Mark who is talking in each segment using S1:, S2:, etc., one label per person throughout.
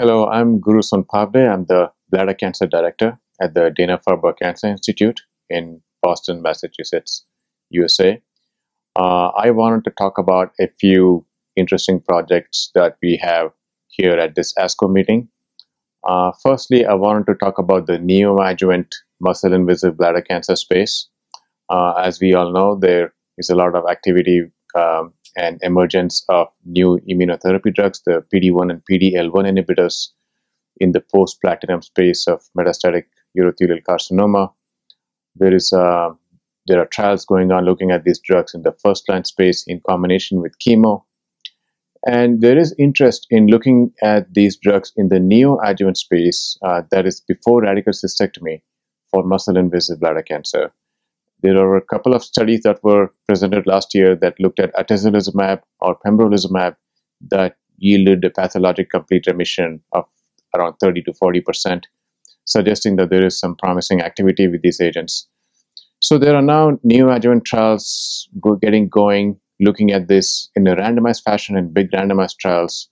S1: Hello, I'm Guru Sonpavde. I'm the bladder cancer director at the Dana-Farber Cancer Institute in Boston, Massachusetts, USA. Uh, I wanted to talk about a few interesting projects that we have here at this ASCO meeting. Uh, firstly, I wanted to talk about the neoadjuvant muscle invasive bladder cancer space. Uh, as we all know, there is a lot of activity um, and emergence of new immunotherapy drugs, the PD1 and PD-L1 inhibitors in the post-platinum space of metastatic urothelial carcinoma. There is uh, there are trials going on looking at these drugs in the first-line space in combination with chemo. And there is interest in looking at these drugs in the neoadjuvant space, uh, that is before radical cystectomy for muscle invasive bladder cancer. There are a couple of studies that were presented last year that looked at atezolizumab or pembrolizumab that yielded a pathologic complete remission of around 30 to 40 percent, suggesting that there is some promising activity with these agents. So there are now neoadjuvant trials getting going, looking at this in a randomized fashion in big randomized trials.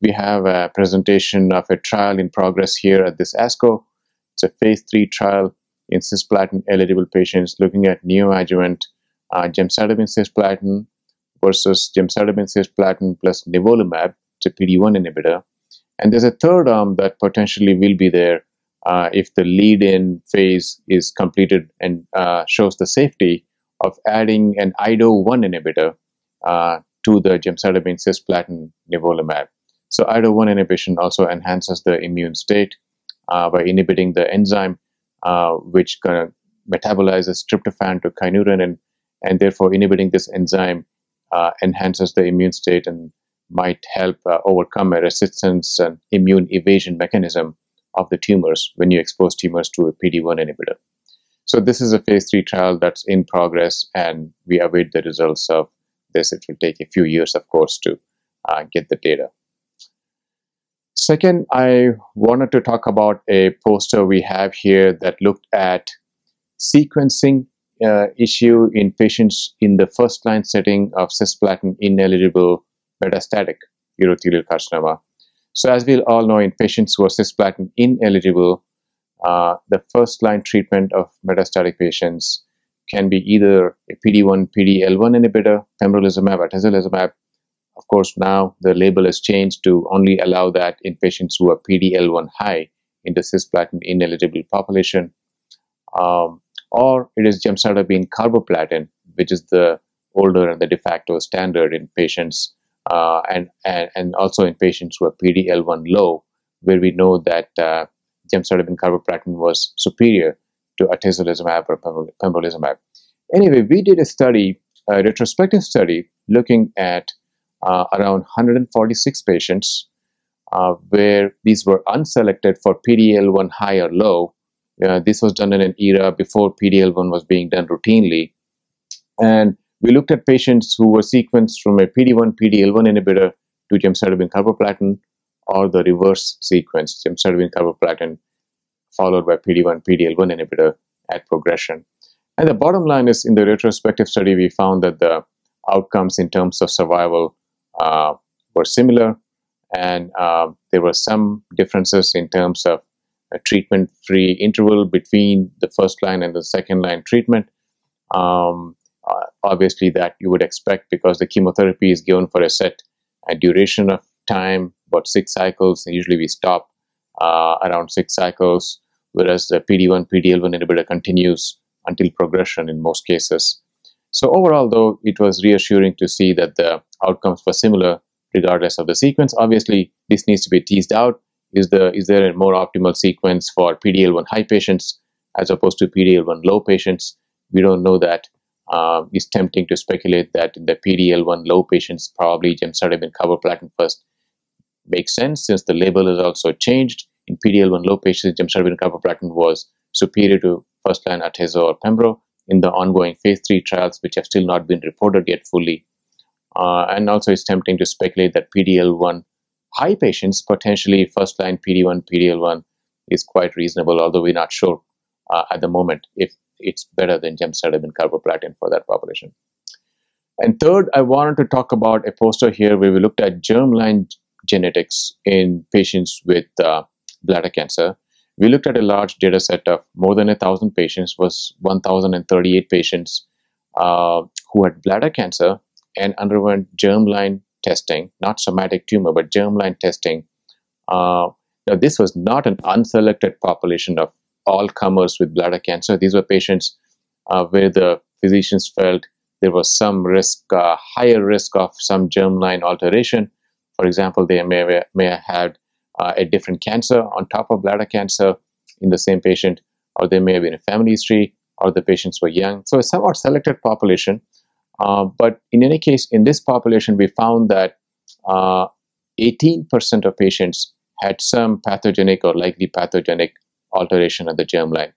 S1: We have a presentation of a trial in progress here at this ASCO. It's a phase three trial in cisplatin eligible patients looking at neoadjuvant uh, gemcitabine cisplatin versus gemcitabine cisplatin plus nivolumab, it's a PD1 inhibitor. And there's a third arm that potentially will be there uh, if the lead-in phase is completed and uh, shows the safety of adding an IDO1 inhibitor uh, to the gemcitabine cisplatin nivolumab. So IDO1 inhibition also enhances the immune state uh, by inhibiting the enzyme uh, which kind of metabolizes tryptophan to kynurenine, and therefore inhibiting this enzyme uh, enhances the immune state and might help uh, overcome a resistance and immune evasion mechanism of the tumors when you expose tumors to a PD1 inhibitor. So this is a phase three trial that's in progress, and we await the results of this. It will take a few years, of course, to uh, get the data. Second, I wanted to talk about a poster we have here that looked at sequencing uh, issue in patients in the first line setting of cisplatin ineligible metastatic urothelial carcinoma. So, as we all know, in patients who are cisplatin ineligible, uh, the first line treatment of metastatic patients can be either a PD1, PD-L1 inhibitor, pembrolizumab, atezolizumab, of course, now the label has changed to only allow that in patients who are PD-L1 high in the cisplatin ineligible population. Um, or it is gemcitabine carboplatin, which is the older and the de facto standard in patients, uh, and, and, and also in patients who are PD-L1 low, where we know that uh, gemcitabine carboplatin was superior to atezolizumab or pembrolizumab. Anyway, we did a study, a retrospective study, looking at around 146 patients uh, where these were unselected for PDL1 high or low. Uh, this was done in an era before PDL1 was being done routinely. And we looked at patients who were sequenced from a PD1 PDL1 inhibitor to gemcitabine carboplatin or the reverse sequence, gemcitabine carboplatin followed by PD1 PDL1 inhibitor at progression. And the bottom line is in the retrospective study, we found that the outcomes in terms of survival uh, were similar, and uh, there were some differences in terms of a treatment-free interval between the first line and the second line treatment. Um, uh, obviously, that you would expect because the chemotherapy is given for a set a duration of time, about six cycles. Usually, we stop uh, around six cycles, whereas the PD1 PD-L1 inhibitor continues until progression in most cases. So overall, though, it was reassuring to see that the outcomes were similar regardless of the sequence. Obviously, this needs to be teased out. Is, the, is there a more optimal sequence for PDL1 high patients as opposed to PDL1 low patients? We don't know that. Uh, it's tempting to speculate that in the PDL1 low patients, probably gemcitabine carboplatin first makes sense since the label is also changed. In PDL1 low patients, gemcitabine carboplatin was superior to first line atezo or pembro in the ongoing phase 3 trials, which have still not been reported yet fully. Uh, and also, it's tempting to speculate that PDL1 high patients, potentially first line PD1, PDL1, is quite reasonable, although we're not sure uh, at the moment if it's better than gemcitabine carboplatin for that population. And third, I wanted to talk about a poster here where we looked at germline genetics in patients with uh, bladder cancer. We looked at a large data set of more than a thousand patients, was 1,038 patients uh, who had bladder cancer and underwent germline testing, not somatic tumor, but germline testing. Uh, now, this was not an unselected population of all comers with bladder cancer. These were patients uh, where the physicians felt there was some risk, uh, higher risk of some germline alteration. For example, they may, may have had uh, a different cancer on top of bladder cancer in the same patient, or there may have been a family history, or the patients were young. So, a somewhat selected population. Uh, but in any case, in this population, we found that 18% uh, of patients had some pathogenic or likely pathogenic alteration of the germline.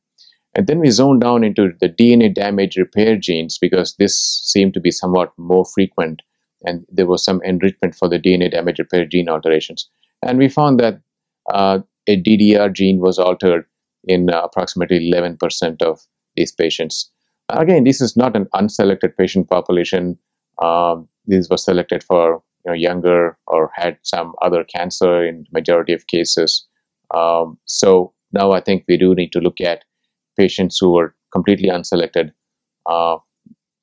S1: And then we zoned down into the DNA damage repair genes because this seemed to be somewhat more frequent and there was some enrichment for the DNA damage repair gene alterations. And we found that uh, a DDR gene was altered in uh, approximately 11% of these patients. Again, this is not an unselected patient population. Um, these were selected for you know, younger or had some other cancer in the majority of cases. Um, so now I think we do need to look at patients who were completely unselected uh,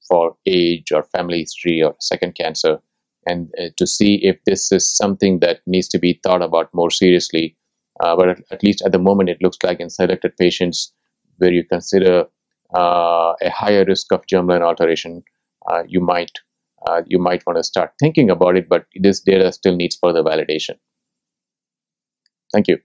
S1: for age or family history or second cancer and uh, to see if this is something that needs to be thought about more seriously. Uh, but at, least at the moment, it looks like in selected patients where you consider uh, a higher risk of germline alteration, uh, you might uh, you might want to start thinking about it. But this data still needs further validation. Thank you.